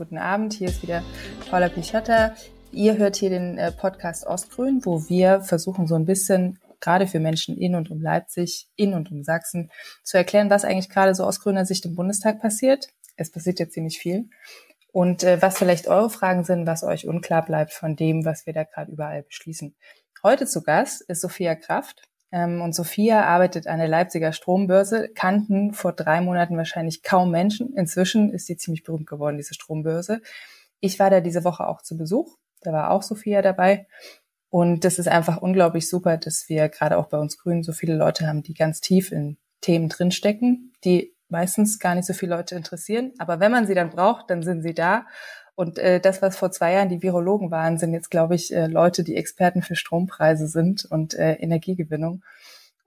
guten Abend. Hier ist wieder Paula Pichotta. Ihr hört hier den äh, Podcast Ostgrün, wo wir versuchen, so ein bisschen gerade für Menschen in und um Leipzig, in und um Sachsen, zu erklären, was eigentlich gerade so aus grüner Sicht im Bundestag passiert. Es passiert ja ziemlich viel. Und äh, was vielleicht eure Fragen sind, was euch unklar bleibt von dem, was wir da gerade überall beschließen. Heute zu Gast ist Sophia Kraft. Ähm, und Sophia arbeitet an der Leipziger Strombörse, kannten vor drei Monaten wahrscheinlich kaum Menschen. Inzwischen ist sie ziemlich berühmt geworden, diese Strombörse. Ich war da diese Woche auch zu Besuch. Da war auch Sophia dabei. Und das ist einfach unglaublich super, dass wir gerade auch bei uns Grünen so viele Leute haben, die ganz tief in Themen drinstecken, die meistens gar nicht so viele Leute interessieren. Aber wenn man sie dann braucht, dann sind sie da. Und äh, das, was vor zwei Jahren die Virologen waren, sind jetzt, glaube ich, äh, Leute, die Experten für Strompreise sind und äh, Energiegewinnung.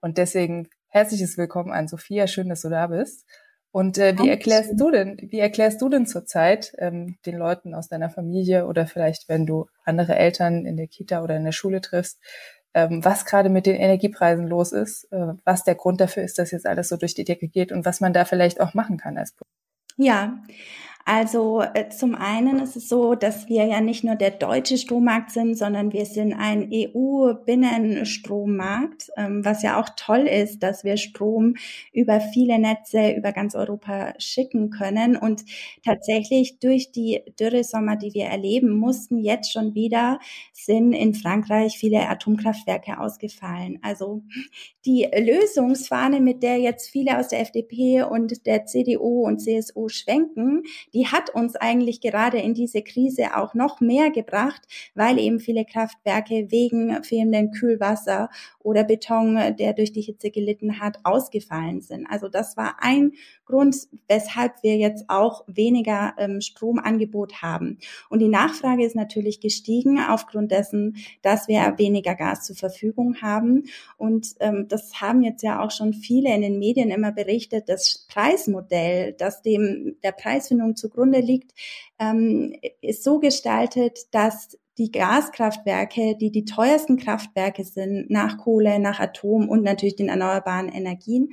Und deswegen herzliches Willkommen an Sophia. Schön, dass du da bist. Und äh, wie erklärst du denn, wie erklärst du denn zurzeit ähm, den Leuten aus deiner Familie oder vielleicht, wenn du andere Eltern in der Kita oder in der Schule triffst, ähm, was gerade mit den Energiepreisen los ist, äh, was der Grund dafür ist, dass jetzt alles so durch die Decke geht und was man da vielleicht auch machen kann als Ja, also äh, zum einen ist es so, dass wir ja nicht nur der deutsche Strommarkt sind, sondern wir sind ein EU-Binnenstrommarkt, ähm, was ja auch toll ist, dass wir Strom über viele Netze über ganz Europa schicken können. Und tatsächlich durch die Dürresommer, die wir erleben mussten, jetzt schon wieder sind in Frankreich viele Atomkraftwerke ausgefallen. Also die Lösungsfahne, mit der jetzt viele aus der FDP und der CDU und CSU schwenken, die hat uns eigentlich gerade in diese Krise auch noch mehr gebracht, weil eben viele Kraftwerke wegen fehlenden Kühlwasser oder Beton, der durch die Hitze gelitten hat, ausgefallen sind. Also das war ein Grund, weshalb wir jetzt auch weniger ähm, Stromangebot haben. Und die Nachfrage ist natürlich gestiegen aufgrund dessen, dass wir weniger Gas zur Verfügung haben. Und ähm, das haben jetzt ja auch schon viele in den Medien immer berichtet, das Preismodell, das dem der Preisfindung zugrunde liegt, ähm, ist so gestaltet, dass die Gaskraftwerke, die die teuersten Kraftwerke sind, nach Kohle, nach Atom und natürlich den erneuerbaren Energien,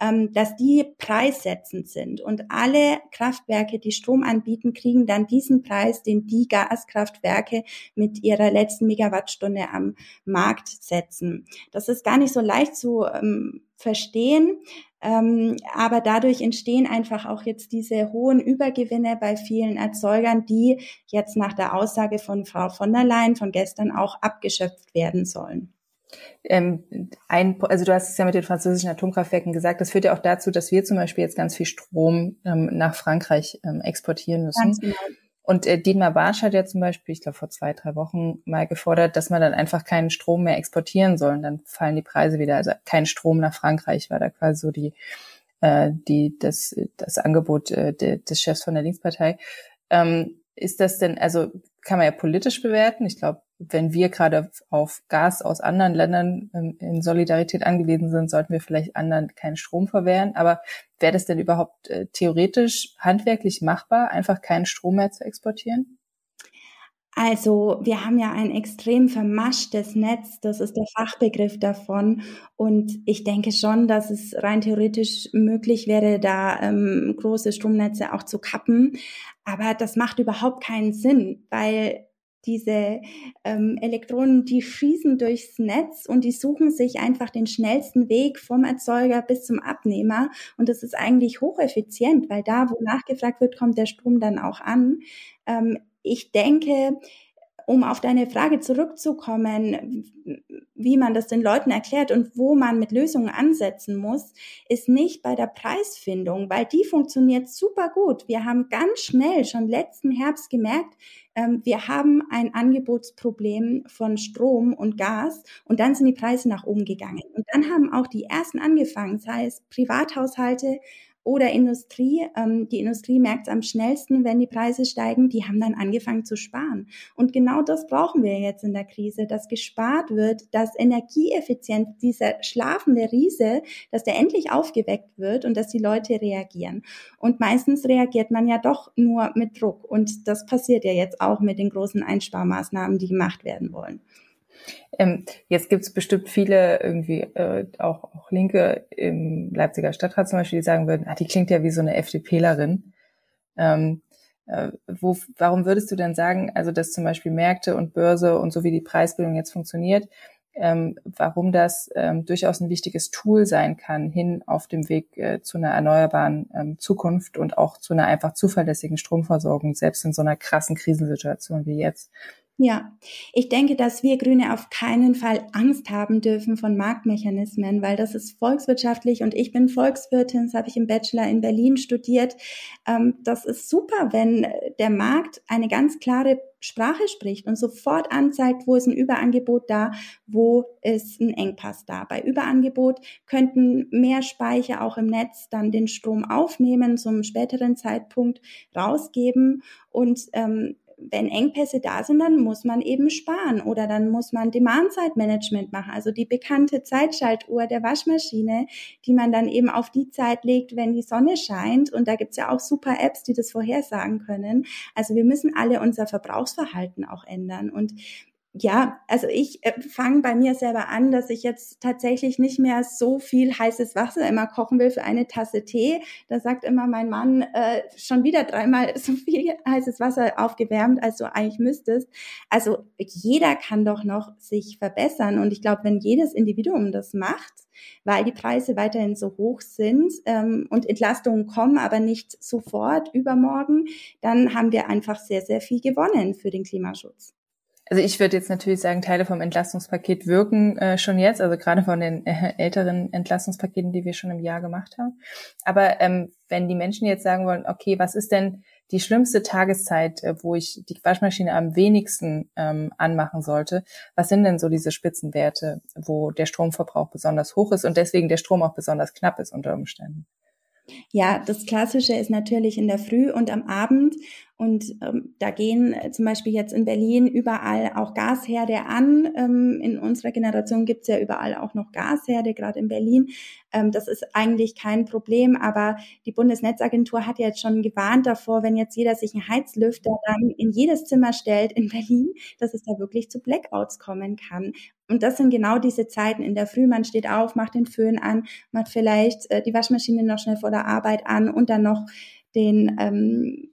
ähm, dass die preissetzend sind. Und alle Kraftwerke, die Strom anbieten, kriegen dann diesen Preis, den die Gaskraftwerke mit ihrer letzten Megawattstunde am Markt setzen. Das ist gar nicht so leicht zu ähm, verstehen. Ähm, aber dadurch entstehen einfach auch jetzt diese hohen Übergewinne bei vielen Erzeugern, die jetzt nach der Aussage von Frau von der Leyen von gestern auch abgeschöpft werden sollen. Ähm, ein, also du hast es ja mit den französischen Atomkraftwerken gesagt, das führt ja auch dazu, dass wir zum Beispiel jetzt ganz viel Strom ähm, nach Frankreich ähm, exportieren müssen. Ganz genau. Und äh, Dietmar Barsch hat ja zum Beispiel, ich glaube vor zwei, drei Wochen mal gefordert, dass man dann einfach keinen Strom mehr exportieren soll. Und dann fallen die Preise wieder. Also kein Strom nach Frankreich war da quasi so die, äh, die, das, das Angebot äh, des Chefs von der Linkspartei. Ähm, ist das denn, also kann man ja politisch bewerten. Ich glaube, wenn wir gerade auf Gas aus anderen Ländern ähm, in Solidarität angewiesen sind, sollten wir vielleicht anderen keinen Strom verwehren. Aber wäre das denn überhaupt äh, theoretisch handwerklich machbar, einfach keinen Strom mehr zu exportieren? Also wir haben ja ein extrem vermaschtes Netz, das ist der Fachbegriff davon. Und ich denke schon, dass es rein theoretisch möglich wäre, da ähm, große Stromnetze auch zu kappen. Aber das macht überhaupt keinen Sinn, weil diese ähm, Elektronen, die schießen durchs Netz und die suchen sich einfach den schnellsten Weg vom Erzeuger bis zum Abnehmer. Und das ist eigentlich hocheffizient, weil da, wo nachgefragt wird, kommt der Strom dann auch an. Ähm, ich denke, um auf deine Frage zurückzukommen, wie man das den Leuten erklärt und wo man mit Lösungen ansetzen muss, ist nicht bei der Preisfindung, weil die funktioniert super gut. Wir haben ganz schnell schon letzten Herbst gemerkt, ähm, wir haben ein Angebotsproblem von Strom und Gas und dann sind die Preise nach oben gegangen. Und dann haben auch die ersten angefangen, sei es Privathaushalte oder Industrie. Ähm, die Industrie merkt es am schnellsten, wenn die Preise steigen. Die haben dann angefangen zu sparen. Und genau das brauchen wir jetzt in der Krise, dass gespart wird, dass energieeffizient dieser schlafende Riese, dass der endlich aufgeweckt wird und dass die Leute reagieren. Und meistens reagiert man ja doch nur mit Druck. Und das passiert ja jetzt auch mit den großen Einsparmaßnahmen, die gemacht werden wollen. Ähm, jetzt gibt es bestimmt viele irgendwie äh, auch, auch Linke im Leipziger Stadtrat zum Beispiel, die sagen würden, ah, die klingt ja wie so eine FDPlerin. Ähm, äh, wo, warum würdest du denn sagen, also dass zum Beispiel Märkte und Börse und so wie die Preisbildung jetzt funktioniert, ähm, warum das ähm, durchaus ein wichtiges Tool sein kann, hin auf dem Weg äh, zu einer erneuerbaren ähm, Zukunft und auch zu einer einfach zuverlässigen Stromversorgung, selbst in so einer krassen Krisensituation wie jetzt. Ja, ich denke, dass wir Grüne auf keinen Fall Angst haben dürfen von Marktmechanismen, weil das ist volkswirtschaftlich und ich bin Volkswirtin, das habe ich im Bachelor in Berlin studiert. Ähm, das ist super, wenn der Markt eine ganz klare Sprache spricht und sofort anzeigt, wo ist ein Überangebot da, wo ist ein Engpass da. Bei Überangebot könnten mehr Speicher auch im Netz dann den Strom aufnehmen, zum späteren Zeitpunkt rausgeben und ähm, wenn Engpässe da sind, dann muss man eben sparen oder dann muss man Demand-Side-Management machen, also die bekannte Zeitschaltuhr der Waschmaschine, die man dann eben auf die Zeit legt, wenn die Sonne scheint. Und da gibt's ja auch super Apps, die das vorhersagen können. Also wir müssen alle unser Verbrauchsverhalten auch ändern. Und ja, also ich äh, fange bei mir selber an, dass ich jetzt tatsächlich nicht mehr so viel heißes Wasser immer kochen will für eine Tasse Tee. Da sagt immer mein Mann, äh, schon wieder dreimal so viel heißes Wasser aufgewärmt, als du eigentlich müsstest. Also jeder kann doch noch sich verbessern. Und ich glaube, wenn jedes Individuum das macht, weil die Preise weiterhin so hoch sind ähm, und Entlastungen kommen, aber nicht sofort übermorgen, dann haben wir einfach sehr, sehr viel gewonnen für den Klimaschutz. Also ich würde jetzt natürlich sagen, Teile vom Entlastungspaket wirken äh, schon jetzt, also gerade von den äh, älteren Entlastungspaketen, die wir schon im Jahr gemacht haben. Aber ähm, wenn die Menschen jetzt sagen wollen, okay, was ist denn die schlimmste Tageszeit, äh, wo ich die Waschmaschine am wenigsten ähm, anmachen sollte, was sind denn so diese Spitzenwerte, wo der Stromverbrauch besonders hoch ist und deswegen der Strom auch besonders knapp ist unter Umständen? Ja, das Klassische ist natürlich in der Früh und am Abend. Und ähm, da gehen äh, zum Beispiel jetzt in Berlin überall auch Gasherde an. Ähm, in unserer Generation gibt's ja überall auch noch Gasherde, gerade in Berlin. Ähm, das ist eigentlich kein Problem, aber die Bundesnetzagentur hat jetzt schon gewarnt davor, wenn jetzt jeder sich einen Heizlüfter dann in jedes Zimmer stellt in Berlin, dass es da wirklich zu Blackouts kommen kann. Und das sind genau diese Zeiten in der Früh. Man steht auf, macht den Föhn an, macht vielleicht äh, die Waschmaschine noch schnell vor der Arbeit an und dann noch den ähm,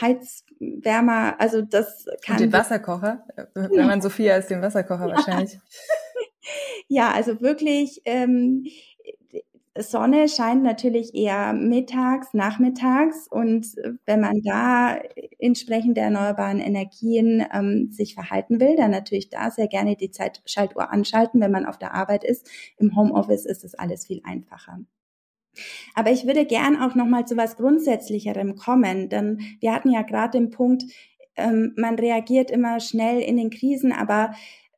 Heizwärmer, also das kann. Und den Wasserkocher, wenn man Sophia ist, den Wasserkocher ja. wahrscheinlich. ja, also wirklich, ähm, Sonne scheint natürlich eher mittags, nachmittags und wenn man da entsprechend der erneuerbaren Energien ähm, sich verhalten will, dann natürlich da sehr gerne die Zeitschaltuhr anschalten, wenn man auf der Arbeit ist. Im Homeoffice ist es alles viel einfacher. Aber ich würde gern auch noch mal zu was Grundsätzlicherem kommen, denn wir hatten ja gerade den Punkt, ähm, man reagiert immer schnell in den Krisen, aber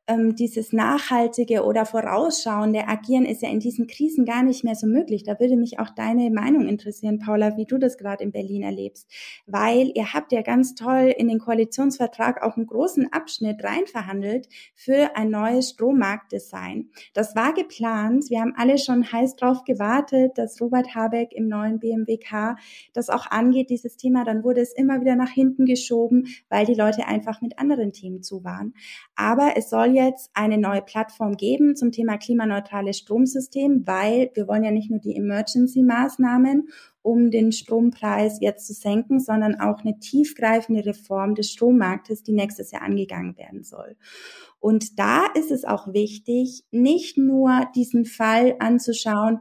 ähm, dieses nachhaltige oder vorausschauende Agieren ist ja in diesen Krisen gar nicht mehr so möglich. Da würde mich auch deine Meinung interessieren, Paula, wie du das gerade in Berlin erlebst. Weil ihr habt ja ganz toll in den Koalitionsvertrag auch einen großen Abschnitt reinverhandelt für ein neues Strommarktdesign. Das war geplant. Wir haben alle schon heiß drauf gewartet, dass Robert Habeck im neuen BMWK das auch angeht, dieses Thema. Dann wurde es immer wieder nach hinten geschoben, weil die Leute einfach mit anderen Themen zu waren. Aber es soll jetzt eine neue Plattform geben zum Thema klimaneutrales Stromsystem, weil wir wollen ja nicht nur die Emergency-Maßnahmen, um den Strompreis jetzt zu senken, sondern auch eine tiefgreifende Reform des Strommarktes, die nächstes Jahr angegangen werden soll. Und da ist es auch wichtig, nicht nur diesen Fall anzuschauen,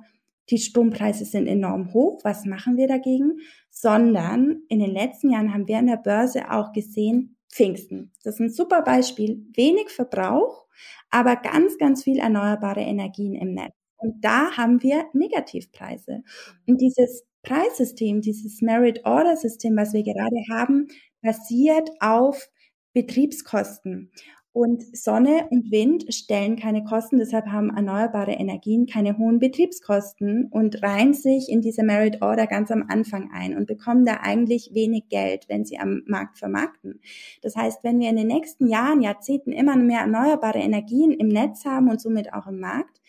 die Strompreise sind enorm hoch, was machen wir dagegen, sondern in den letzten Jahren haben wir an der Börse auch gesehen, Pfingsten. Das ist ein super Beispiel. Wenig Verbrauch, aber ganz, ganz viel erneuerbare Energien im Netz. Und da haben wir Negativpreise. Und dieses Preissystem, dieses Merit Order System, was wir gerade haben, basiert auf Betriebskosten. Und Sonne und Wind stellen keine Kosten, deshalb haben erneuerbare Energien keine hohen Betriebskosten und reihen sich in diese Merit Order ganz am Anfang ein und bekommen da eigentlich wenig Geld, wenn sie am Markt vermarkten. Das heißt, wenn wir in den nächsten Jahren, Jahrzehnten immer mehr erneuerbare Energien im Netz haben und somit auch im Markt,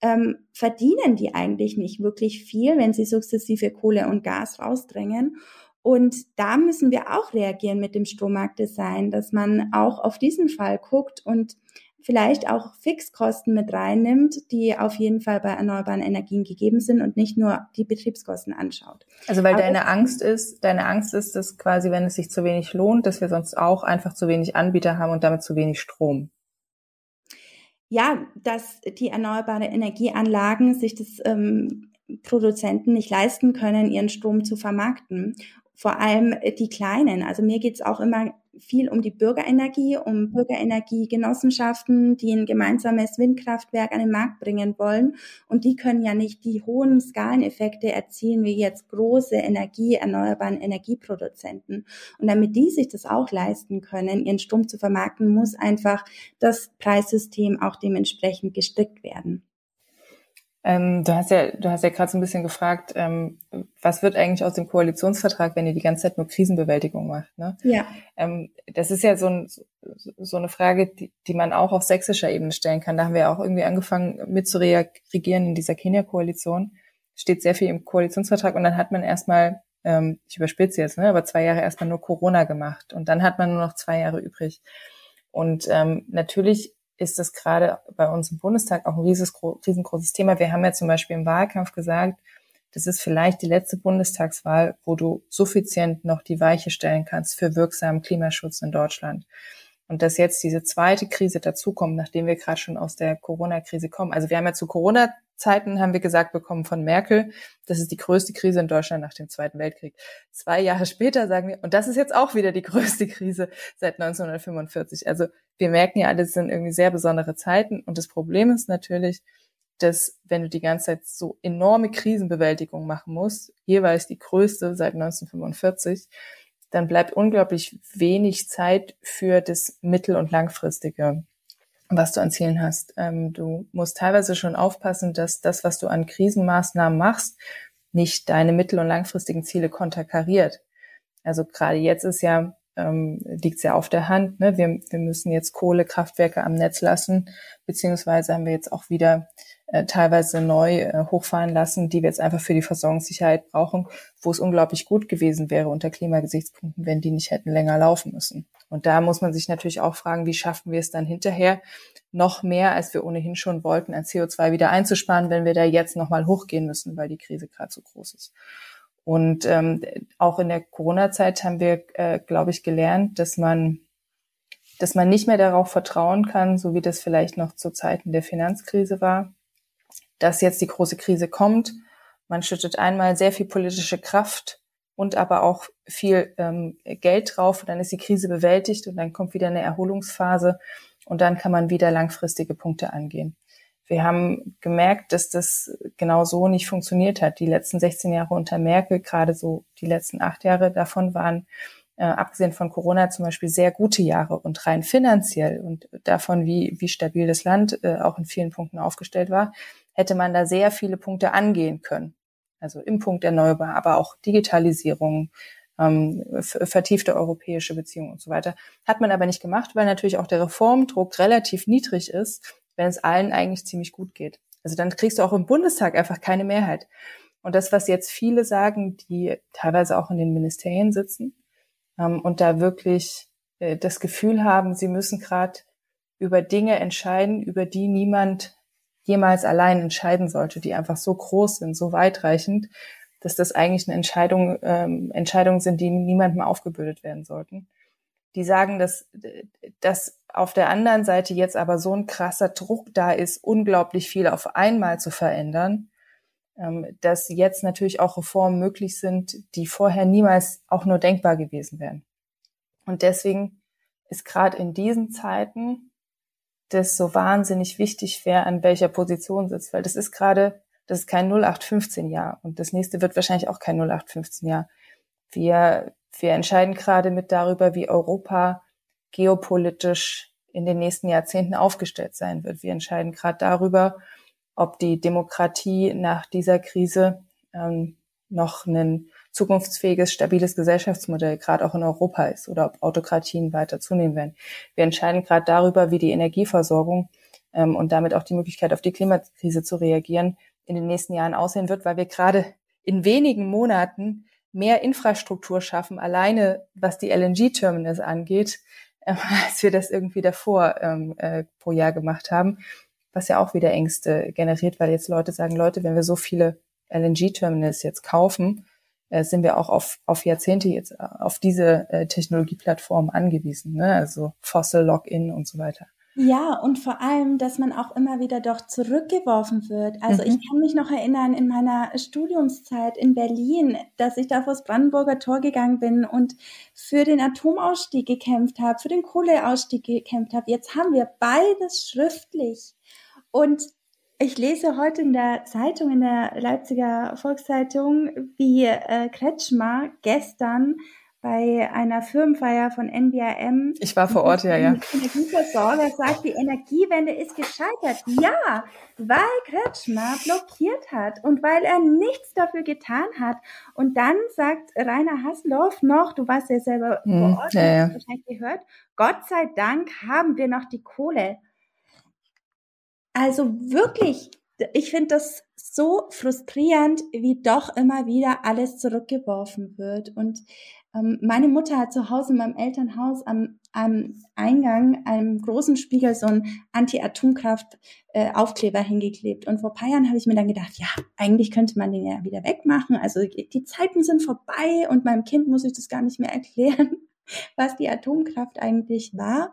ähm, verdienen die eigentlich nicht wirklich viel, wenn sie sukzessive Kohle und Gas rausdrängen. Und da müssen wir auch reagieren mit dem Strommarktdesign, dass man auch auf diesen Fall guckt und vielleicht auch Fixkosten mit reinnimmt, die auf jeden Fall bei erneuerbaren Energien gegeben sind und nicht nur die Betriebskosten anschaut. Also weil Aber deine Angst ist, deine Angst ist, dass quasi, wenn es sich zu wenig lohnt, dass wir sonst auch einfach zu wenig Anbieter haben und damit zu wenig Strom ja, dass die erneuerbare Energieanlagen sich das ähm, Produzenten nicht leisten können, ihren Strom zu vermarkten. Vor allem die kleinen. Also mir geht's auch immer viel um die Bürgerenergie, um Bürgerenergiegenossenschaften, die ein gemeinsames Windkraftwerk an den Markt bringen wollen. Und die können ja nicht die hohen Skaleneffekte erzielen wie jetzt große Energie, erneuerbaren Energieproduzenten. Und damit die sich das auch leisten können, ihren Strom zu vermarkten, muss einfach das Preissystem auch dementsprechend gestrickt werden. Ähm, du hast ja, du hast ja gerade so ein bisschen gefragt, ähm, was wird eigentlich aus dem Koalitionsvertrag, wenn ihr die ganze Zeit nur Krisenbewältigung macht? Ne? Ja. Ähm, das ist ja so, ein, so eine Frage, die, die man auch auf sächsischer Ebene stellen kann. Da haben wir ja auch irgendwie angefangen mit zu reagieren in dieser Kenia-Koalition. Steht sehr viel im Koalitionsvertrag und dann hat man erstmal, ähm, ich überspitze jetzt, ne, aber zwei Jahre erstmal nur Corona gemacht und dann hat man nur noch zwei Jahre übrig. Und ähm, natürlich ist das gerade bei uns im Bundestag auch ein riesengroßes Thema. Wir haben ja zum Beispiel im Wahlkampf gesagt, das ist vielleicht die letzte Bundestagswahl, wo du suffizient noch die Weiche stellen kannst für wirksamen Klimaschutz in Deutschland. Und dass jetzt diese zweite Krise dazukommt, nachdem wir gerade schon aus der Corona-Krise kommen. Also wir haben ja zu Corona-Zeiten, haben wir gesagt bekommen von Merkel, das ist die größte Krise in Deutschland nach dem Zweiten Weltkrieg. Zwei Jahre später sagen wir, und das ist jetzt auch wieder die größte Krise seit 1945. Also wir merken ja alles sind irgendwie sehr besondere Zeiten. Und das Problem ist natürlich, dass wenn du die ganze Zeit so enorme Krisenbewältigung machen musst, jeweils die größte seit 1945, dann bleibt unglaublich wenig Zeit für das mittel- und langfristige, was du an Zielen hast. Ähm, du musst teilweise schon aufpassen, dass das, was du an Krisenmaßnahmen machst, nicht deine mittel- und langfristigen Ziele konterkariert. Also gerade jetzt ist ja ähm, liegt ja auf der Hand. Ne? Wir, wir müssen jetzt Kohlekraftwerke am Netz lassen, beziehungsweise haben wir jetzt auch wieder äh, teilweise neu äh, hochfahren lassen, die wir jetzt einfach für die Versorgungssicherheit brauchen, wo es unglaublich gut gewesen wäre unter Klimagesichtspunkten, wenn die nicht hätten länger laufen müssen. Und da muss man sich natürlich auch fragen, wie schaffen wir es dann hinterher, noch mehr, als wir ohnehin schon wollten, an CO2 wieder einzusparen, wenn wir da jetzt nochmal hochgehen müssen, weil die Krise gerade so groß ist. Und ähm, auch in der Corona-Zeit haben wir, äh, glaube ich, gelernt, dass man dass man nicht mehr darauf vertrauen kann, so wie das vielleicht noch zu Zeiten der Finanzkrise war, dass jetzt die große Krise kommt. Man schüttet einmal sehr viel politische Kraft und aber auch viel ähm, Geld drauf. Und dann ist die Krise bewältigt und dann kommt wieder eine Erholungsphase und dann kann man wieder langfristige Punkte angehen. Wir haben gemerkt, dass das genau so nicht funktioniert hat. Die letzten 16 Jahre unter Merkel, gerade so die letzten acht Jahre davon waren, äh, abgesehen von Corona zum Beispiel, sehr gute Jahre und rein finanziell und davon, wie, wie stabil das Land äh, auch in vielen Punkten aufgestellt war, hätte man da sehr viele Punkte angehen können. Also im Punkt Erneuerbar, aber auch Digitalisierung, ähm, vertiefte europäische Beziehungen und so weiter. Hat man aber nicht gemacht, weil natürlich auch der Reformdruck relativ niedrig ist, wenn es allen eigentlich ziemlich gut geht. Also dann kriegst du auch im Bundestag einfach keine Mehrheit. Und das, was jetzt viele sagen, die teilweise auch in den Ministerien sitzen ähm, und da wirklich äh, das Gefühl haben, sie müssen gerade über Dinge entscheiden, über die niemand jemals allein entscheiden sollte, die einfach so groß sind, so weitreichend, dass das eigentlich eine Entscheidung, ähm, Entscheidungen sind, die niemandem aufgebürdet werden sollten. Die sagen, dass, dass auf der anderen Seite jetzt aber so ein krasser Druck da ist, unglaublich viel auf einmal zu verändern, ähm, dass jetzt natürlich auch Reformen möglich sind, die vorher niemals auch nur denkbar gewesen wären. Und deswegen ist gerade in diesen Zeiten das so wahnsinnig wichtig, wer an welcher Position sitzt, weil das ist gerade, das ist kein 0815 Jahr und das nächste wird wahrscheinlich auch kein 0815 Jahr. Wir, wir entscheiden gerade mit darüber, wie Europa geopolitisch in den nächsten Jahrzehnten aufgestellt sein wird. Wir entscheiden gerade darüber, ob die Demokratie nach dieser Krise ähm, noch ein zukunftsfähiges, stabiles Gesellschaftsmodell gerade auch in Europa ist oder ob Autokratien weiter zunehmen werden. Wir entscheiden gerade darüber, wie die Energieversorgung ähm, und damit auch die Möglichkeit auf die Klimakrise zu reagieren in den nächsten Jahren aussehen wird, weil wir gerade in wenigen Monaten mehr Infrastruktur schaffen, alleine was die LNG-Terminals angeht, äh, als wir das irgendwie davor ähm, äh, pro Jahr gemacht haben, was ja auch wieder Ängste generiert, weil jetzt Leute sagen, Leute, wenn wir so viele LNG-Terminals jetzt kaufen, äh, sind wir auch auf, auf Jahrzehnte jetzt äh, auf diese äh, Technologieplattform angewiesen, ne? also Fossil Login und so weiter. Ja, und vor allem, dass man auch immer wieder doch zurückgeworfen wird. Also mhm. ich kann mich noch erinnern, in meiner Studiumszeit in Berlin, dass ich da vor das Brandenburger Tor gegangen bin und für den Atomausstieg gekämpft habe, für den Kohleausstieg gekämpft habe. Jetzt haben wir beides schriftlich. Und ich lese heute in der Zeitung, in der Leipziger Volkszeitung, wie äh, Kretschmer gestern bei einer Firmenfeier von NBRM. Ich war vor Ort, ja, ja. Energieversorger sagt, die Energiewende ist gescheitert. Ja, weil Kretschmer blockiert hat und weil er nichts dafür getan hat. Und dann sagt Rainer Hasselhoff noch, du warst ja selber hm, vor Ort, ja, ja. wahrscheinlich gehört, Gott sei Dank haben wir noch die Kohle. Also wirklich, ich finde das so frustrierend, wie doch immer wieder alles zurückgeworfen wird. Und ähm, meine Mutter hat zu Hause in meinem Elternhaus am, am Eingang, einem großen Spiegel, so ein Anti-Atomkraft-Aufkleber äh, hingeklebt. Und vor paar Jahren habe ich mir dann gedacht, ja, eigentlich könnte man den ja wieder wegmachen. Also die Zeiten sind vorbei und meinem Kind muss ich das gar nicht mehr erklären was die Atomkraft eigentlich war.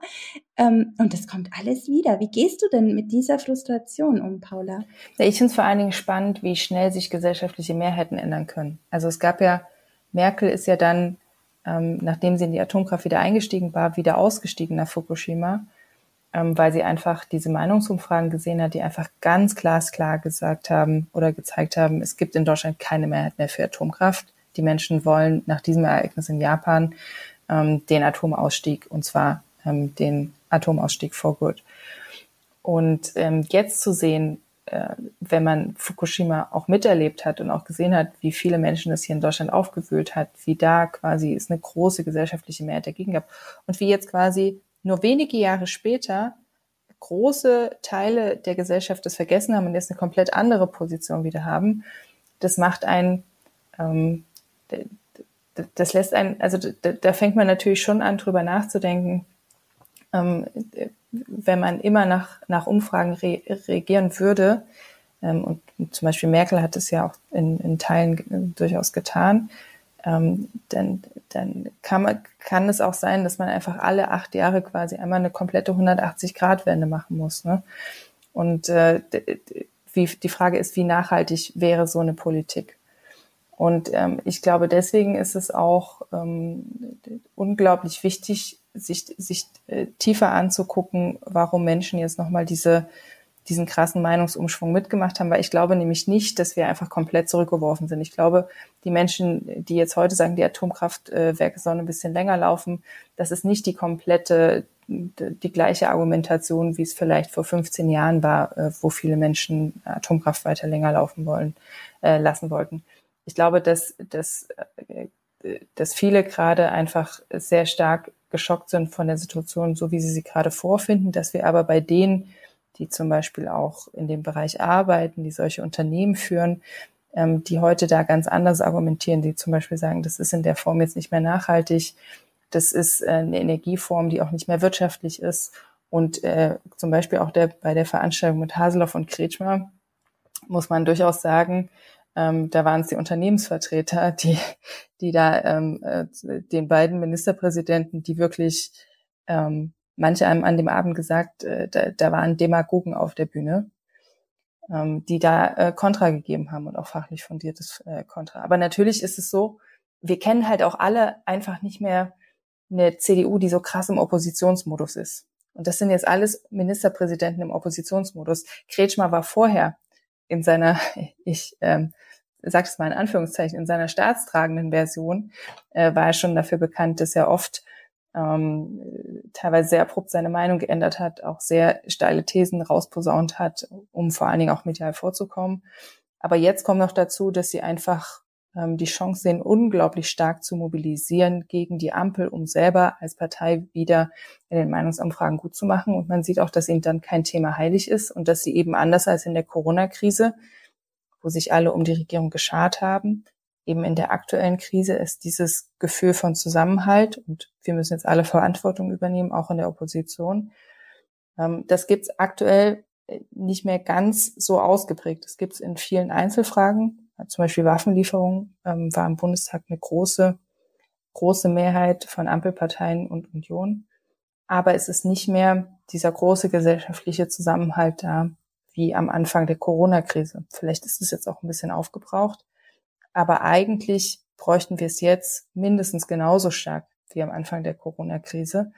Ähm, und das kommt alles wieder. Wie gehst du denn mit dieser Frustration um, Paula? Ich finde es vor allen Dingen spannend, wie schnell sich gesellschaftliche Mehrheiten ändern können. Also es gab ja, Merkel ist ja dann, ähm, nachdem sie in die Atomkraft wieder eingestiegen war, wieder ausgestiegen nach Fukushima, ähm, weil sie einfach diese Meinungsumfragen gesehen hat, die einfach ganz glasklar gesagt haben oder gezeigt haben, es gibt in Deutschland keine Mehrheit mehr für Atomkraft. Die Menschen wollen nach diesem Ereignis in Japan ähm, den Atomausstieg, und zwar ähm, den Atomausstieg for good. Und ähm, jetzt zu sehen, äh, wenn man Fukushima auch miterlebt hat und auch gesehen hat, wie viele Menschen es hier in Deutschland aufgewühlt hat, wie da quasi es eine große gesellschaftliche Mehrheit dagegen gab und wie jetzt quasi nur wenige Jahre später große Teile der Gesellschaft das vergessen haben und jetzt eine komplett andere Position wieder haben, das macht einen, ähm, das lässt einen, also da, da fängt man natürlich schon an, drüber nachzudenken, ähm, wenn man immer nach, nach Umfragen re reagieren würde, ähm, und zum Beispiel Merkel hat es ja auch in, in Teilen durchaus getan, ähm, dann, dann kann, man, kann es auch sein, dass man einfach alle acht Jahre quasi einmal eine komplette 180-Grad-Wende machen muss. Ne? Und äh, wie, die Frage ist, wie nachhaltig wäre so eine Politik? Und ähm, ich glaube, deswegen ist es auch ähm, unglaublich wichtig, sich, sich äh, tiefer anzugucken, warum Menschen jetzt nochmal diese, diesen krassen Meinungsumschwung mitgemacht haben, weil ich glaube nämlich nicht, dass wir einfach komplett zurückgeworfen sind. Ich glaube, die Menschen, die jetzt heute sagen, die Atomkraftwerke sollen ein bisschen länger laufen, das ist nicht die komplette, die gleiche Argumentation, wie es vielleicht vor 15 Jahren war, äh, wo viele Menschen Atomkraft weiter länger laufen wollen, äh, lassen wollten ich glaube, dass, dass, äh, dass viele gerade einfach sehr stark geschockt sind von der Situation, so wie sie sie gerade vorfinden, dass wir aber bei denen, die zum Beispiel auch in dem Bereich arbeiten, die solche Unternehmen führen, ähm, die heute da ganz anders argumentieren, die zum Beispiel sagen, das ist in der Form jetzt nicht mehr nachhaltig, das ist äh, eine Energieform, die auch nicht mehr wirtschaftlich ist. Und äh, zum Beispiel auch der, bei der Veranstaltung mit Haseloff und Kretschmer muss man durchaus sagen, ähm, da waren es die Unternehmensvertreter, die, die da ähm, äh, den beiden Ministerpräsidenten, die wirklich, ähm, manche haben an dem Abend gesagt, äh, da, da waren Demagogen auf der Bühne, ähm, die da äh, Kontra gegeben haben und auch fachlich fundiertes äh, Kontra. Aber natürlich ist es so, wir kennen halt auch alle einfach nicht mehr eine CDU, die so krass im Oppositionsmodus ist. Und das sind jetzt alles Ministerpräsidenten im Oppositionsmodus. Kretschmer war vorher in seiner, ich ähm, sage es mal in Anführungszeichen, in seiner staatstragenden Version, äh, war er schon dafür bekannt, dass er oft ähm, teilweise sehr abrupt seine Meinung geändert hat, auch sehr steile Thesen rausposaunt hat, um vor allen Dingen auch medial vorzukommen. Aber jetzt kommt noch dazu, dass sie einfach die Chance sehen, unglaublich stark zu mobilisieren gegen die Ampel, um selber als Partei wieder in den Meinungsumfragen gut zu machen. Und man sieht auch, dass ihnen dann kein Thema heilig ist und dass sie eben anders als in der Corona-Krise, wo sich alle um die Regierung geschart haben, eben in der aktuellen Krise ist dieses Gefühl von Zusammenhalt und wir müssen jetzt alle Verantwortung übernehmen, auch in der Opposition. Ähm, das gibt's aktuell äh, nicht mehr ganz so ausgeprägt. Das gibt's in vielen Einzelfragen. Zum Beispiel Waffenlieferungen ähm, war im Bundestag eine große, große Mehrheit von Ampelparteien und Union. Aber es ist nicht mehr dieser große gesellschaftliche Zusammenhalt da, wie am Anfang der Corona-Krise. Vielleicht ist es jetzt auch ein bisschen aufgebraucht. Aber eigentlich bräuchten wir es jetzt mindestens genauso stark wie am Anfang der Corona-Krise,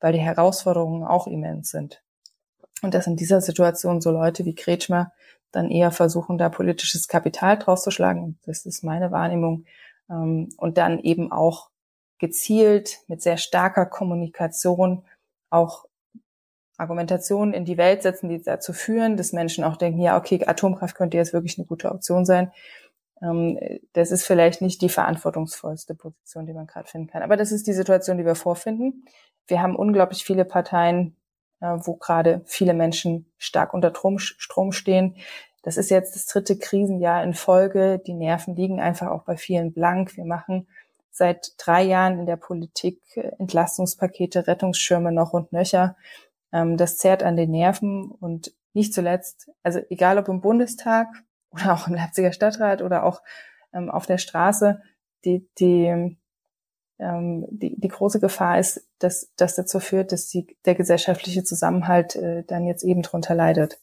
weil die Herausforderungen auch immens sind. Und dass in dieser Situation so Leute wie Kretschmer dann eher versuchen, da politisches Kapital draus zu schlagen. Das ist meine Wahrnehmung. Ähm, und dann eben auch gezielt mit sehr starker Kommunikation auch Argumentationen in die Welt setzen, die dazu führen, dass Menschen auch denken, ja, okay, Atomkraft könnte jetzt wirklich eine gute Option sein. Ähm, das ist vielleicht nicht die verantwortungsvollste Position, die man gerade finden kann. Aber das ist die Situation, die wir vorfinden. Wir haben unglaublich viele Parteien, wo gerade viele Menschen stark unter Strom stehen. Das ist jetzt das dritte Krisenjahr in Folge. Die Nerven liegen einfach auch bei vielen blank. Wir machen seit drei Jahren in der Politik äh, Entlastungspakete, Rettungsschirme noch und nöcher. Ähm, das zerrt an den Nerven und nicht zuletzt, also egal ob im Bundestag oder auch im Leipziger Stadtrat oder auch ähm, auf der Straße, die, die, ähm, die, die große Gefahr ist, dass das dazu führt, dass die, der gesellschaftliche Zusammenhalt äh, dann jetzt eben drunter leidet.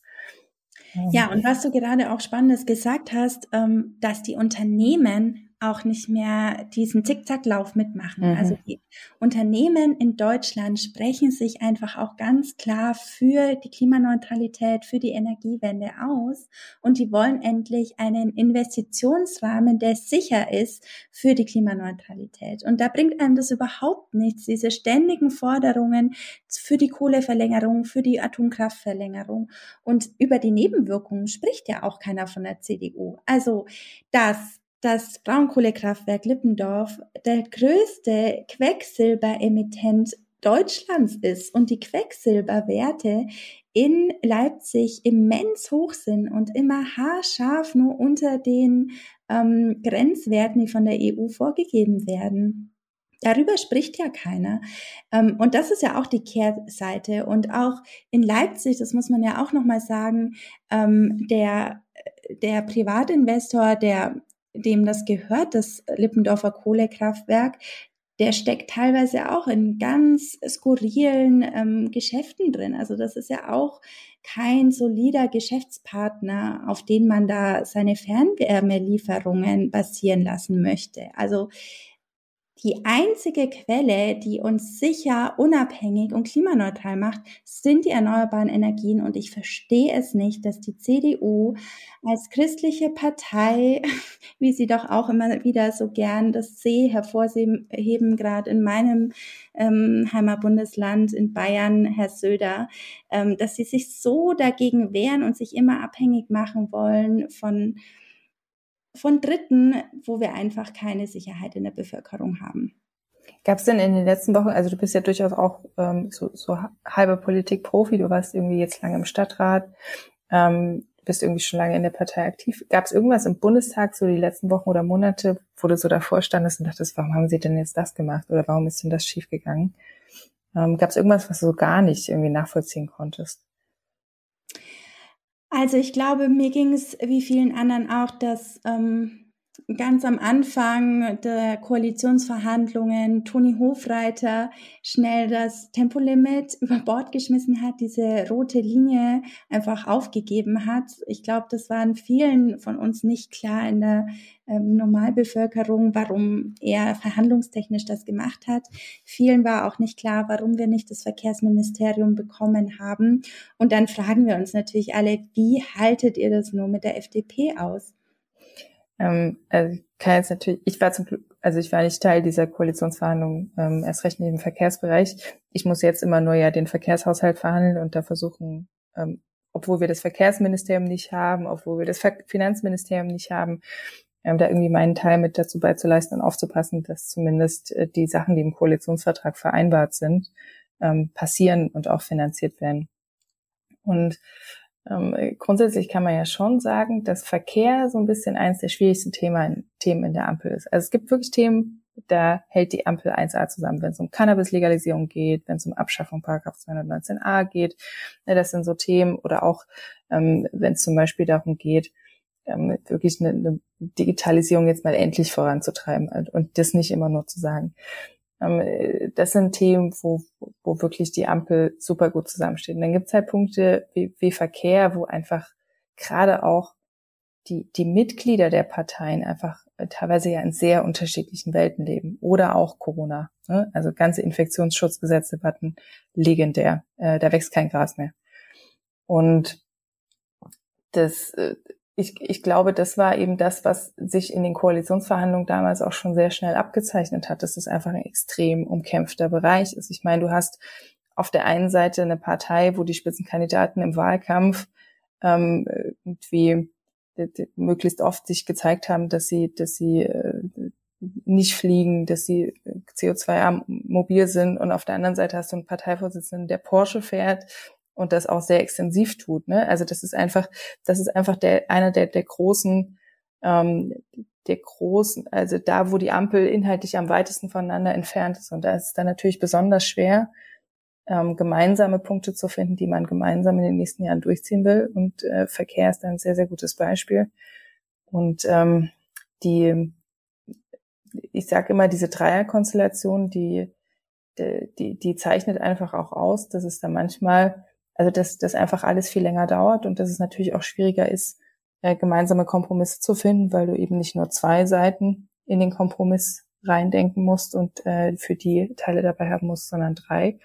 Ja, und was du gerade auch Spannendes gesagt hast, ähm, dass die Unternehmen auch nicht mehr diesen Zickzacklauf mitmachen. Mhm. Also die Unternehmen in Deutschland sprechen sich einfach auch ganz klar für die Klimaneutralität, für die Energiewende aus und die wollen endlich einen Investitionsrahmen, der sicher ist für die Klimaneutralität. Und da bringt einem das überhaupt nichts, diese ständigen Forderungen für die Kohleverlängerung, für die Atomkraftverlängerung. Und über die Nebenwirkungen spricht ja auch keiner von der CDU. Also das das Braunkohlekraftwerk Lippendorf der größte Quecksilberemittent Deutschlands ist und die Quecksilberwerte in Leipzig immens hoch sind und immer haarscharf nur unter den ähm, Grenzwerten, die von der EU vorgegeben werden. Darüber spricht ja keiner. Ähm, und das ist ja auch die Kehrseite. Und auch in Leipzig, das muss man ja auch nochmal sagen, ähm, der, der Privatinvestor, der dem das gehört, das Lippendorfer Kohlekraftwerk, der steckt teilweise auch in ganz skurrilen ähm, Geschäften drin. Also das ist ja auch kein solider Geschäftspartner, auf den man da seine Fernwärmelieferungen basieren lassen möchte. Also die einzige Quelle, die uns sicher, unabhängig und klimaneutral macht, sind die erneuerbaren Energien. Und ich verstehe es nicht, dass die CDU als christliche Partei, wie sie doch auch immer wieder so gern das See hervorheben, gerade in meinem ähm, Heimatbundesland in Bayern, Herr Söder, ähm, dass sie sich so dagegen wehren und sich immer abhängig machen wollen von von Dritten, wo wir einfach keine Sicherheit in der Bevölkerung haben. Gab es denn in den letzten Wochen, also du bist ja durchaus auch ähm, so, so halber Politikprofi, du warst irgendwie jetzt lange im Stadtrat, ähm, bist irgendwie schon lange in der Partei aktiv. Gab es irgendwas im Bundestag so die letzten Wochen oder Monate, wo du so davor standest und dachtest, warum haben sie denn jetzt das gemacht oder warum ist denn das schiefgegangen? Ähm, Gab es irgendwas, was du so gar nicht irgendwie nachvollziehen konntest? Also ich glaube, mir ging es wie vielen anderen auch, dass ähm, ganz am Anfang der Koalitionsverhandlungen Toni Hofreiter schnell das Tempolimit über Bord geschmissen hat, diese rote Linie einfach aufgegeben hat. Ich glaube, das waren vielen von uns nicht klar in der ähm, Normalbevölkerung, warum er verhandlungstechnisch das gemacht hat. Vielen war auch nicht klar, warum wir nicht das Verkehrsministerium bekommen haben. Und dann fragen wir uns natürlich alle, wie haltet ihr das nur mit der FDP aus? Ähm, also ich kann jetzt natürlich, ich war zum also ich war nicht Teil dieser Koalitionsverhandlungen, ähm, erst recht nicht im Verkehrsbereich. Ich muss jetzt immer nur ja den Verkehrshaushalt verhandeln und da versuchen, ähm, obwohl wir das Verkehrsministerium nicht haben, obwohl wir das Finanzministerium nicht haben, ähm, da irgendwie meinen Teil mit dazu beizuleisten und aufzupassen, dass zumindest äh, die Sachen, die im Koalitionsvertrag vereinbart sind, ähm, passieren und auch finanziert werden. Und ähm, grundsätzlich kann man ja schon sagen, dass Verkehr so ein bisschen eines der schwierigsten Themen, Themen in der Ampel ist. Also es gibt wirklich Themen, da hält die Ampel 1a zusammen, wenn es um Cannabis-Legalisierung geht, wenn es um Abschaffung Paragraph 219a geht. Ne, das sind so Themen oder auch, ähm, wenn es zum Beispiel darum geht, ähm, wirklich eine, eine Digitalisierung jetzt mal endlich voranzutreiben und das nicht immer nur zu sagen. Ähm, das sind Themen, wo, wo wirklich die Ampel super gut zusammensteht. Und dann gibt es halt Punkte wie, wie Verkehr, wo einfach gerade auch die, die Mitglieder der Parteien einfach teilweise ja in sehr unterschiedlichen Welten leben. Oder auch Corona. Ne? Also ganze Infektionsschutzgesetzdebatten legendär. Äh, da wächst kein Gras mehr. Und das, äh, ich, ich glaube, das war eben das, was sich in den Koalitionsverhandlungen damals auch schon sehr schnell abgezeichnet hat, dass es einfach ein extrem umkämpfter Bereich ist. Ich meine, du hast auf der einen Seite eine Partei, wo die Spitzenkandidaten im Wahlkampf ähm, irgendwie möglichst oft sich gezeigt haben, dass sie, dass sie äh, nicht fliegen, dass sie CO2 mobil sind und auf der anderen Seite hast du einen Parteivorsitzenden, der Porsche fährt, und das auch sehr extensiv tut. Ne? Also das ist einfach, das ist einfach der einer der, der großen, ähm, der großen, also da, wo die Ampel inhaltlich am weitesten voneinander entfernt ist. Und da ist es dann natürlich besonders schwer, ähm, gemeinsame Punkte zu finden, die man gemeinsam in den nächsten Jahren durchziehen will. Und äh, Verkehr ist ein sehr, sehr gutes Beispiel. Und ähm, die, ich sage immer, diese Dreierkonstellation, die, die, die zeichnet einfach auch aus, dass es da manchmal also dass das einfach alles viel länger dauert und dass es natürlich auch schwieriger ist, äh, gemeinsame Kompromisse zu finden, weil du eben nicht nur zwei Seiten in den Kompromiss reindenken musst und äh, für die Teile dabei haben musst, sondern drei.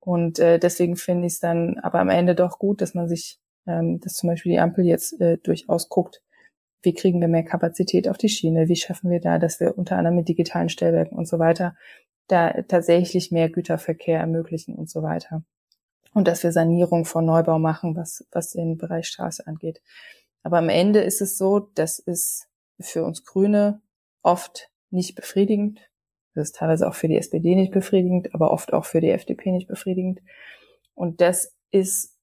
Und äh, deswegen finde ich es dann aber am Ende doch gut, dass man sich, ähm, dass zum Beispiel die Ampel jetzt äh, durchaus guckt, wie kriegen wir mehr Kapazität auf die Schiene, wie schaffen wir da, dass wir unter anderem mit digitalen Stellwerken und so weiter da tatsächlich mehr Güterverkehr ermöglichen und so weiter und dass wir Sanierung von Neubau machen, was, was den Bereich Straße angeht. Aber am Ende ist es so, das ist für uns Grüne oft nicht befriedigend. Das ist teilweise auch für die SPD nicht befriedigend, aber oft auch für die FDP nicht befriedigend. Und das ist,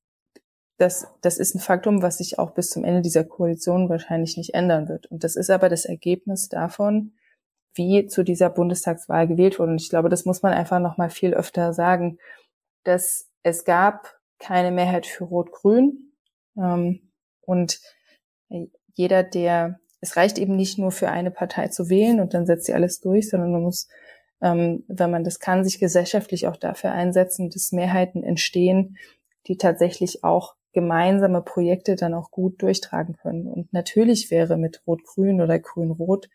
das, das ist ein Faktum, was sich auch bis zum Ende dieser Koalition wahrscheinlich nicht ändern wird. Und das ist aber das Ergebnis davon, wie zu dieser Bundestagswahl gewählt wurde. Und ich glaube, das muss man einfach noch mal viel öfter sagen, dass es gab keine Mehrheit für Rot-Grün. Ähm, und jeder, der, es reicht eben nicht nur für eine Partei zu wählen und dann setzt sie alles durch, sondern man muss, ähm, wenn man das kann, sich gesellschaftlich auch dafür einsetzen, dass Mehrheiten entstehen, die tatsächlich auch gemeinsame Projekte dann auch gut durchtragen können. Und natürlich wäre mit Rot-Grün oder Grün-Rot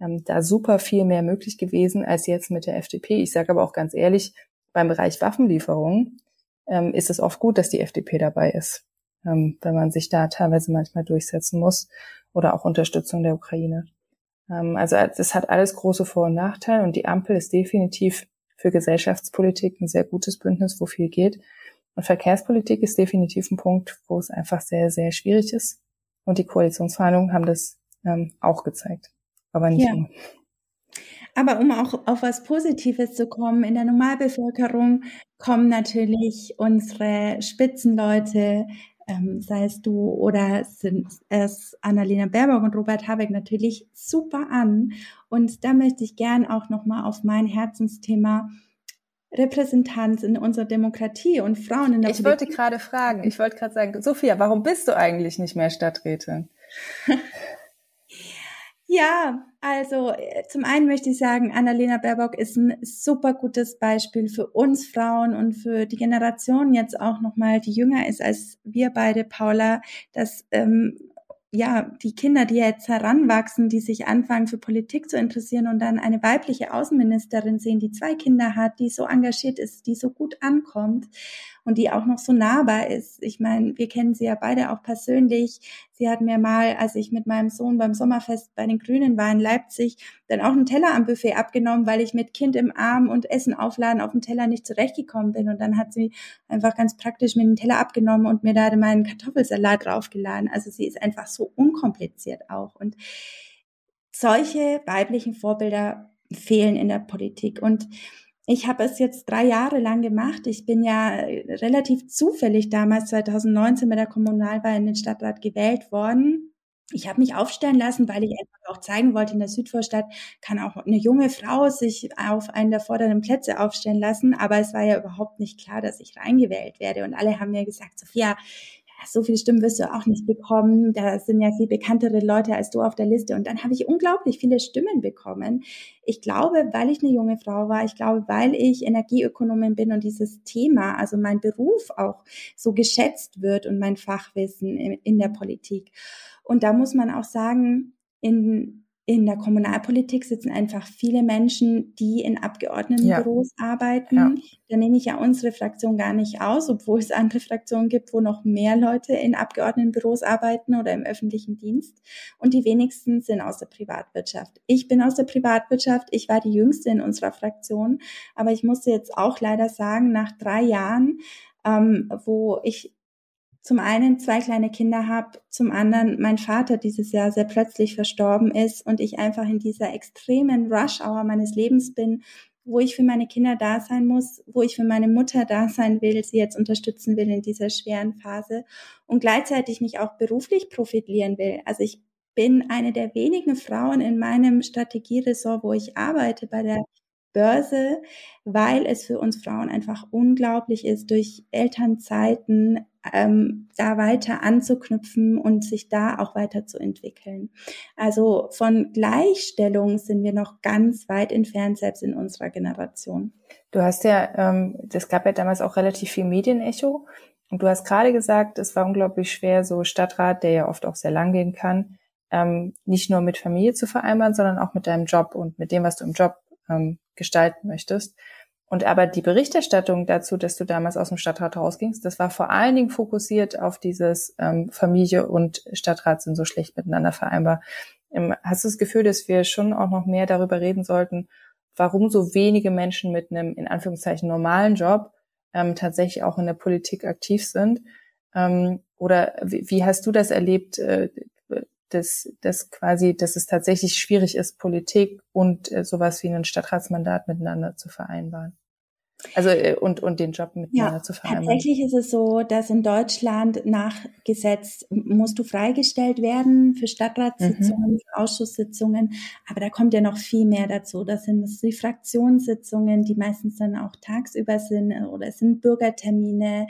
ähm, da super viel mehr möglich gewesen als jetzt mit der FDP. Ich sage aber auch ganz ehrlich, beim Bereich Waffenlieferungen ähm, ist es oft gut, dass die FDP dabei ist, ähm, wenn man sich da teilweise manchmal durchsetzen muss oder auch Unterstützung der Ukraine. Ähm, also es hat alles große Vor- und Nachteile und die Ampel ist definitiv für Gesellschaftspolitik ein sehr gutes Bündnis, wo viel geht. Und Verkehrspolitik ist definitiv ein Punkt, wo es einfach sehr, sehr schwierig ist. Und die Koalitionsverhandlungen haben das ähm, auch gezeigt. Aber nicht ja. nur. Aber um auch auf was Positives zu kommen, in der Normalbevölkerung kommen natürlich unsere Spitzenleute, ähm, sei es du oder sind es Annalena Baerbock und Robert Habeck natürlich super an. Und da möchte ich gern auch nochmal auf mein Herzensthema Repräsentanz in unserer Demokratie und Frauen in der Ich Politik. wollte gerade fragen, ich wollte gerade sagen, Sophia, warum bist du eigentlich nicht mehr Stadträtin? Ja, also äh, zum einen möchte ich sagen, Annalena Baerbock ist ein super gutes Beispiel für uns Frauen und für die Generation jetzt auch nochmal, die jünger ist als wir beide, Paula, dass ähm, ja, die Kinder, die jetzt heranwachsen, die sich anfangen für Politik zu interessieren und dann eine weibliche Außenministerin sehen, die zwei Kinder hat, die so engagiert ist, die so gut ankommt und die auch noch so nahbar ist. Ich meine, wir kennen sie ja beide auch persönlich. Sie hat mir mal, als ich mit meinem Sohn beim Sommerfest bei den Grünen war in Leipzig, dann auch einen Teller am Buffet abgenommen, weil ich mit Kind im Arm und Essen aufladen auf dem Teller nicht zurechtgekommen bin. Und dann hat sie einfach ganz praktisch mir den Teller abgenommen und mir da meinen Kartoffelsalat draufgeladen. Also sie ist einfach so unkompliziert auch. Und solche weiblichen Vorbilder fehlen in der Politik. Und ich habe es jetzt drei Jahre lang gemacht. Ich bin ja äh, relativ zufällig damals 2019 bei der Kommunalwahl in den Stadtrat gewählt worden. Ich habe mich aufstellen lassen, weil ich einfach auch zeigen wollte, in der Südvorstadt kann auch eine junge Frau sich auf einen der vorderen Plätze aufstellen lassen. Aber es war ja überhaupt nicht klar, dass ich reingewählt werde. Und alle haben mir gesagt, Sophia, so viele Stimmen wirst du auch nicht bekommen. Da sind ja viel bekanntere Leute als du auf der Liste. Und dann habe ich unglaublich viele Stimmen bekommen. Ich glaube, weil ich eine junge Frau war, ich glaube, weil ich Energieökonomin bin und dieses Thema, also mein Beruf auch so geschätzt wird und mein Fachwissen in, in der Politik. Und da muss man auch sagen, in in der Kommunalpolitik sitzen einfach viele Menschen, die in Abgeordnetenbüros ja. arbeiten. Ja. Da nehme ich ja unsere Fraktion gar nicht aus, obwohl es andere Fraktionen gibt, wo noch mehr Leute in Abgeordnetenbüros arbeiten oder im öffentlichen Dienst. Und die wenigsten sind aus der Privatwirtschaft. Ich bin aus der Privatwirtschaft. Ich war die jüngste in unserer Fraktion. Aber ich musste jetzt auch leider sagen, nach drei Jahren, ähm, wo ich zum einen zwei kleine Kinder habe, zum anderen mein Vater dieses Jahr sehr plötzlich verstorben ist und ich einfach in dieser extremen Rush-Hour meines Lebens bin, wo ich für meine Kinder da sein muss, wo ich für meine Mutter da sein will, sie jetzt unterstützen will in dieser schweren Phase und gleichzeitig mich auch beruflich profitieren will. Also ich bin eine der wenigen Frauen in meinem Strategieressort, wo ich arbeite bei der Börse, weil es für uns Frauen einfach unglaublich ist, durch Elternzeiten ähm, da weiter anzuknüpfen und sich da auch weiterzuentwickeln. Also von Gleichstellung sind wir noch ganz weit entfernt, selbst in unserer Generation. Du hast ja, ähm, das gab ja damals auch relativ viel Medienecho. Und du hast gerade gesagt, es war unglaublich schwer, so Stadtrat, der ja oft auch sehr lang gehen kann, ähm, nicht nur mit Familie zu vereinbaren, sondern auch mit deinem Job und mit dem, was du im Job ähm, gestalten möchtest. Und aber die Berichterstattung dazu, dass du damals aus dem Stadtrat rausgingst, das war vor allen Dingen fokussiert auf dieses ähm, Familie und Stadtrat sind so schlecht miteinander vereinbar. Ähm, hast du das Gefühl, dass wir schon auch noch mehr darüber reden sollten, warum so wenige Menschen mit einem in Anführungszeichen normalen Job ähm, tatsächlich auch in der Politik aktiv sind? Ähm, oder wie, wie, hast du das erlebt? Äh, dass, dass quasi, dass es tatsächlich schwierig ist, Politik und äh, sowas wie ein Stadtratsmandat miteinander zu vereinbaren. Also äh, und, und den Job miteinander ja, zu vereinbaren. Tatsächlich ist es so, dass in Deutschland nach Gesetz musst du freigestellt werden für Stadtratssitzungen, mhm. für Ausschusssitzungen, aber da kommt ja noch viel mehr dazu. Das sind die Fraktionssitzungen, die meistens dann auch tagsüber sind oder es sind Bürgertermine,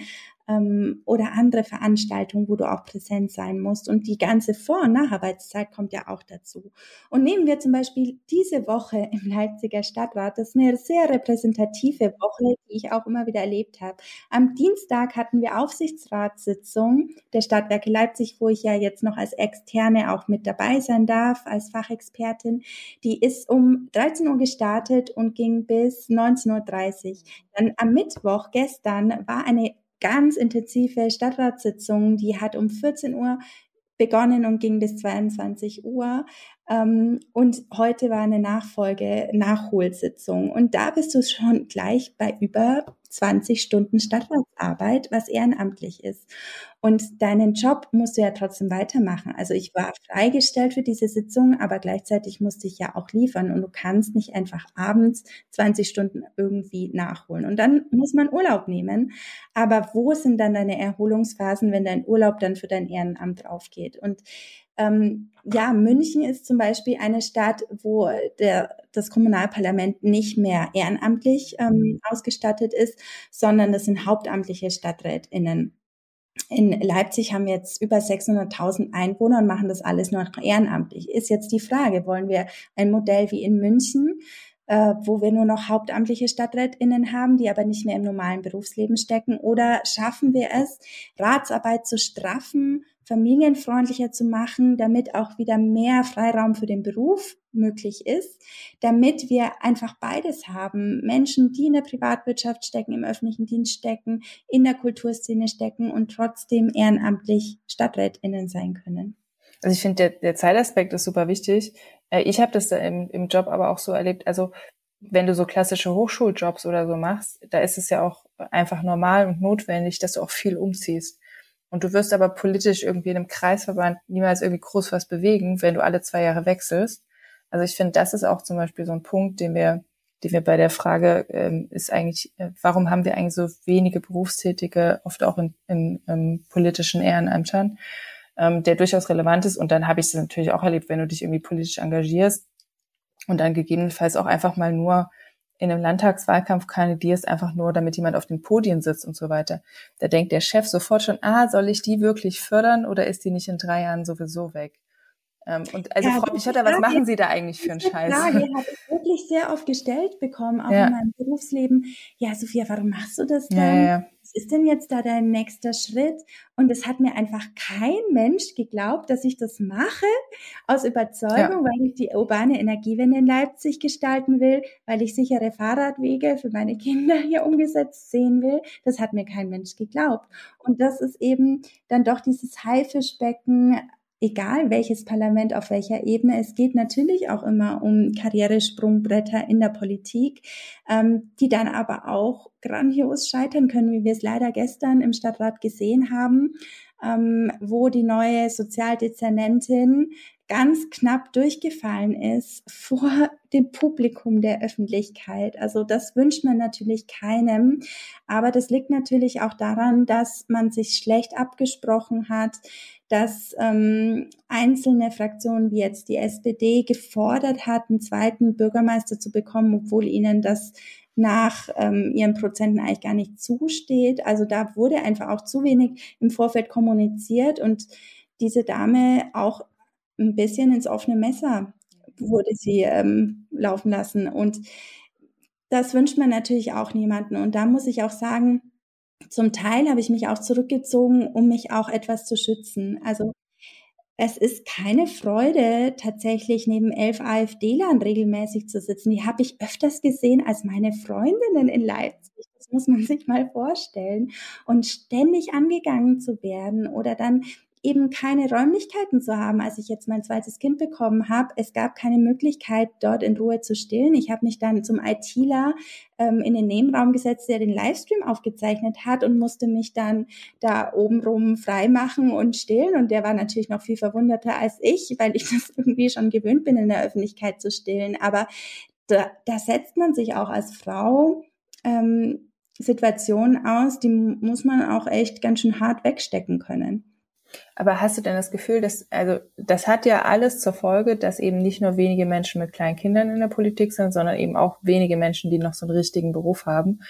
ähm, oder andere Veranstaltungen, wo du auch präsent sein musst. Und die ganze Vor- und Nacharbeitszeit kommt ja auch dazu. Und nehmen wir zum Beispiel diese Woche im Leipziger Stadtrat, das ist eine sehr repräsentative Woche, die ich auch immer wieder erlebt habe. Am Dienstag hatten wir Aufsichtsratssitzung der Stadtwerke Leipzig, wo ich ja jetzt noch als Externe auch mit dabei sein darf, als Fachexpertin. Die ist um 13 Uhr gestartet und ging bis 19.30 Uhr. Dann am Mittwoch gestern war eine ganz intensive Stadtratssitzung, die hat um 14 Uhr begonnen und ging bis 22 Uhr. Ähm, und heute war eine Nachfolge, Nachholsitzung. Und da bist du schon gleich bei über 20 Stunden Stadtratsarbeit, was ehrenamtlich ist. Und deinen Job musst du ja trotzdem weitermachen. Also ich war freigestellt für diese Sitzung, aber gleichzeitig musste ich ja auch liefern. Und du kannst nicht einfach abends 20 Stunden irgendwie nachholen. Und dann muss man Urlaub nehmen. Aber wo sind dann deine Erholungsphasen, wenn dein Urlaub dann für dein Ehrenamt aufgeht? Und ähm, ja, München ist zum Beispiel eine Stadt, wo der, das Kommunalparlament nicht mehr ehrenamtlich ähm, ausgestattet ist, sondern das sind hauptamtliche StadträtInnen. In Leipzig haben wir jetzt über 600.000 Einwohner und machen das alles nur noch ehrenamtlich. Ist jetzt die Frage, wollen wir ein Modell wie in München, äh, wo wir nur noch hauptamtliche StadträtInnen haben, die aber nicht mehr im normalen Berufsleben stecken? Oder schaffen wir es, Ratsarbeit zu straffen, familienfreundlicher zu machen, damit auch wieder mehr Freiraum für den Beruf möglich ist, damit wir einfach beides haben. Menschen, die in der Privatwirtschaft stecken, im öffentlichen Dienst stecken, in der Kulturszene stecken und trotzdem ehrenamtlich StadträtInnen sein können. Also ich finde, der, der Zeitaspekt ist super wichtig. Äh, ich habe das im, im Job aber auch so erlebt. Also wenn du so klassische Hochschuljobs oder so machst, da ist es ja auch einfach normal und notwendig, dass du auch viel umziehst. Und du wirst aber politisch irgendwie in einem Kreisverband niemals irgendwie groß was bewegen, wenn du alle zwei Jahre wechselst. Also ich finde, das ist auch zum Beispiel so ein Punkt, den wir die wir bei der Frage ähm, ist eigentlich, äh, warum haben wir eigentlich so wenige Berufstätige, oft auch in, in, in politischen Ehrenämtern, ähm, der durchaus relevant ist. Und dann habe ich es natürlich auch erlebt, wenn du dich irgendwie politisch engagierst und dann gegebenenfalls auch einfach mal nur in einem Landtagswahlkampf kandidierst, einfach nur, damit jemand auf den Podien sitzt und so weiter. Da denkt der Chef sofort schon, ah, soll ich die wirklich fördern oder ist die nicht in drei Jahren sowieso weg? Ähm, und also ja, Frau Pichotta, was machen Sie da eigentlich für einen Scheiß? Frage habe ich wirklich sehr oft gestellt bekommen, auch ja. in meinem Berufsleben. Ja, Sophia, warum machst du das denn? Ja, ja, ist denn jetzt da dein nächster Schritt? Und es hat mir einfach kein Mensch geglaubt, dass ich das mache aus Überzeugung, weil ich die urbane Energiewende in Leipzig gestalten will, weil ich sichere Fahrradwege für meine Kinder hier umgesetzt sehen will. Das hat mir kein Mensch geglaubt. Und das ist eben dann doch dieses Haifischbecken egal welches Parlament auf welcher Ebene. Es geht natürlich auch immer um Karrieresprungbretter in der Politik, ähm, die dann aber auch grandios scheitern können, wie wir es leider gestern im Stadtrat gesehen haben, ähm, wo die neue Sozialdezernentin ganz knapp durchgefallen ist vor dem Publikum der Öffentlichkeit. Also das wünscht man natürlich keinem. Aber das liegt natürlich auch daran, dass man sich schlecht abgesprochen hat, dass ähm, einzelne Fraktionen wie jetzt die SPD gefordert hat, einen zweiten Bürgermeister zu bekommen, obwohl ihnen das nach ähm, ihren Prozenten eigentlich gar nicht zusteht. Also da wurde einfach auch zu wenig im Vorfeld kommuniziert und diese Dame auch ein bisschen ins offene Messer wurde sie ähm, laufen lassen. Und das wünscht man natürlich auch niemanden. Und da muss ich auch sagen, zum Teil habe ich mich auch zurückgezogen, um mich auch etwas zu schützen. Also es ist keine Freude, tatsächlich neben elf AfD-Lern regelmäßig zu sitzen. Die habe ich öfters gesehen als meine Freundinnen in Leipzig. Das muss man sich mal vorstellen. Und ständig angegangen zu werden oder dann eben keine Räumlichkeiten zu haben, als ich jetzt mein zweites Kind bekommen habe. Es gab keine Möglichkeit, dort in Ruhe zu stillen. Ich habe mich dann zum ITler ähm, in den Nebenraum gesetzt, der den Livestream aufgezeichnet hat und musste mich dann da obenrum frei machen und stillen. Und der war natürlich noch viel verwunderter als ich, weil ich das irgendwie schon gewöhnt bin, in der Öffentlichkeit zu stillen. Aber da, da setzt man sich auch als Frau ähm, Situationen aus, die muss man auch echt ganz schön hart wegstecken können. Aber hast du denn das Gefühl, dass, also, das hat ja alles zur Folge, dass eben nicht nur wenige Menschen mit kleinen Kindern in der Politik sind, sondern eben auch wenige Menschen, die noch so einen richtigen Beruf haben.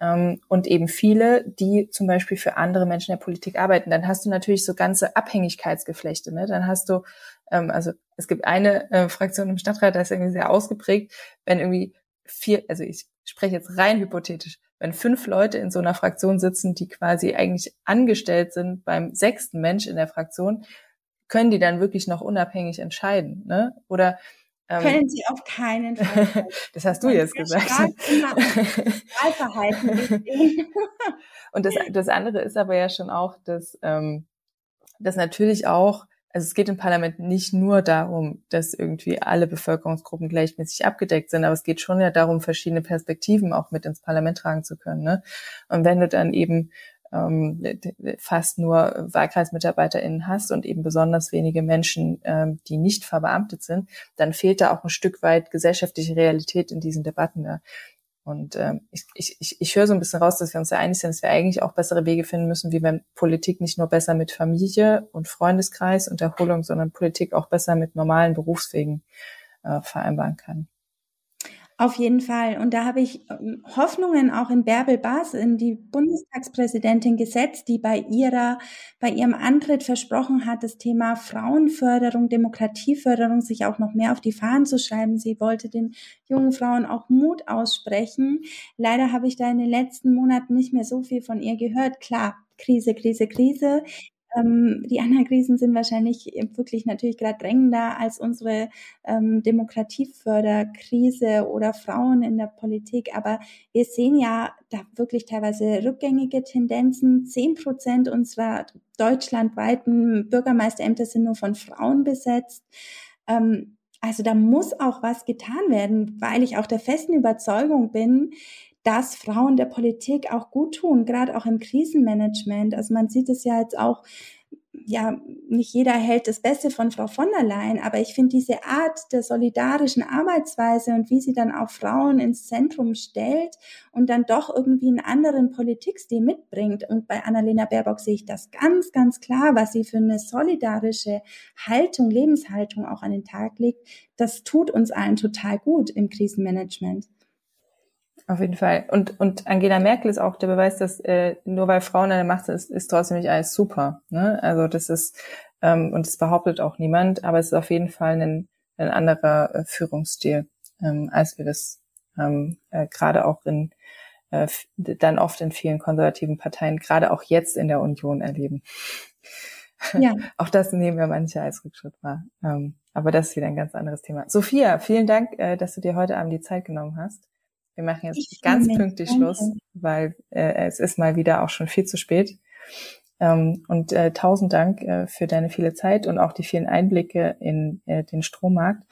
Ähm, und eben viele, die zum Beispiel für andere Menschen in der Politik arbeiten. Dann hast du natürlich so ganze Abhängigkeitsgeflechte. Ne? Dann hast du, ähm, also es gibt eine äh, Fraktion im Stadtrat, da ist irgendwie sehr ausgeprägt, wenn irgendwie vier, also ich spreche jetzt rein hypothetisch, wenn fünf Leute in so einer Fraktion sitzen, die quasi eigentlich angestellt sind beim sechsten Mensch in der Fraktion, können die dann wirklich noch unabhängig entscheiden, ne? Oder ähm, können sie auf keinen Fall. das hast du jetzt gesagt. Und das, das andere ist aber ja schon auch, dass, ähm, dass natürlich auch also es geht im Parlament nicht nur darum, dass irgendwie alle Bevölkerungsgruppen gleichmäßig abgedeckt sind, aber es geht schon ja darum, verschiedene Perspektiven auch mit ins Parlament tragen zu können. Ne? Und wenn du dann eben ähm, fast nur WahlkreismitarbeiterInnen hast und eben besonders wenige Menschen, ähm, die nicht verbeamtet sind, dann fehlt da auch ein Stück weit gesellschaftliche Realität in diesen Debatten. Ne? Und ähm, ich, ich, ich höre so ein bisschen raus, dass wir uns ja einig sind, dass wir eigentlich auch bessere Wege finden müssen, wie wir Politik nicht nur besser mit Familie und Freundeskreis und Erholung, sondern Politik auch besser mit normalen Berufswegen äh, vereinbaren kann. Auf jeden Fall. Und da habe ich ähm, Hoffnungen auch in Bärbel Baas, in die Bundestagspräsidentin gesetzt, die bei ihrer, bei ihrem Antritt versprochen hat, das Thema Frauenförderung, Demokratieförderung sich auch noch mehr auf die Fahnen zu schreiben. Sie wollte den jungen Frauen auch Mut aussprechen. Leider habe ich da in den letzten Monaten nicht mehr so viel von ihr gehört. Klar, Krise, Krise, Krise. Ähm, die anderen Krisen sind wahrscheinlich wirklich natürlich gerade drängender als unsere ähm, Demokratieförderkrise oder Frauen in der Politik. Aber wir sehen ja da wirklich teilweise rückgängige Tendenzen. Zehn Prozent unserer deutschlandweiten Bürgermeisterämter sind nur von Frauen besetzt. Ähm, also da muss auch was getan werden, weil ich auch der festen Überzeugung bin, dass Frauen der Politik auch gut tun, gerade auch im Krisenmanagement. Also man sieht es ja jetzt auch ja, nicht jeder hält das Beste von Frau von der Leyen, aber ich finde diese Art der solidarischen Arbeitsweise und wie sie dann auch Frauen ins Zentrum stellt und dann doch irgendwie einen anderen Politikstil mitbringt. Und bei Annalena Baerbock sehe ich das ganz, ganz klar, was sie für eine solidarische Haltung, Lebenshaltung auch an den Tag legt. Das tut uns allen total gut im Krisenmanagement. Auf jeden Fall. Und, und Angela Merkel ist auch der Beweis, dass äh, nur weil Frauen an der Macht sind, ist, ist trotzdem nicht alles super. Ne? Also das ist, ähm, und das behauptet auch niemand, aber es ist auf jeden Fall ein, ein anderer äh, Führungsstil, ähm, als wir das ähm, äh, gerade auch in äh, dann oft in vielen konservativen Parteien, gerade auch jetzt in der Union erleben. Ja. auch das nehmen wir manche als Rückschritt wahr. Ähm, aber das ist wieder ein ganz anderes Thema. Sophia, vielen Dank, äh, dass du dir heute Abend die Zeit genommen hast. Wir machen jetzt ich ganz pünktlich Schluss, weil äh, es ist mal wieder auch schon viel zu spät. Ähm, und äh, tausend Dank äh, für deine viele Zeit und auch die vielen Einblicke in äh, den Strommarkt.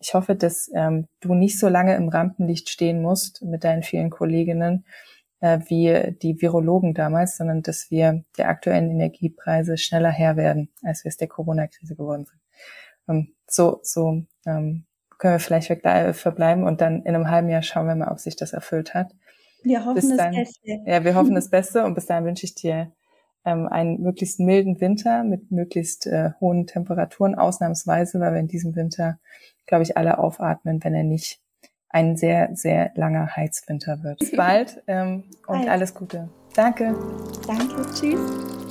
Ich hoffe, dass ähm, du nicht so lange im Rampenlicht stehen musst mit deinen vielen Kolleginnen äh, wie die Virologen damals, sondern dass wir der aktuellen Energiepreise schneller Herr werden, als wir es der Corona-Krise geworden sind. Ähm, so so ähm, können wir vielleicht verbleiben und dann in einem halben Jahr schauen wir mal, ob sich das erfüllt hat. Wir hoffen bis das Beste. Ja, wir hoffen das Beste und bis dahin wünsche ich dir ähm, einen möglichst milden Winter mit möglichst äh, hohen Temperaturen, ausnahmsweise, weil wir in diesem Winter, glaube ich, alle aufatmen, wenn er nicht ein sehr, sehr langer Heizwinter wird. Bis bald ähm, und alles Gute. Danke. Danke, tschüss.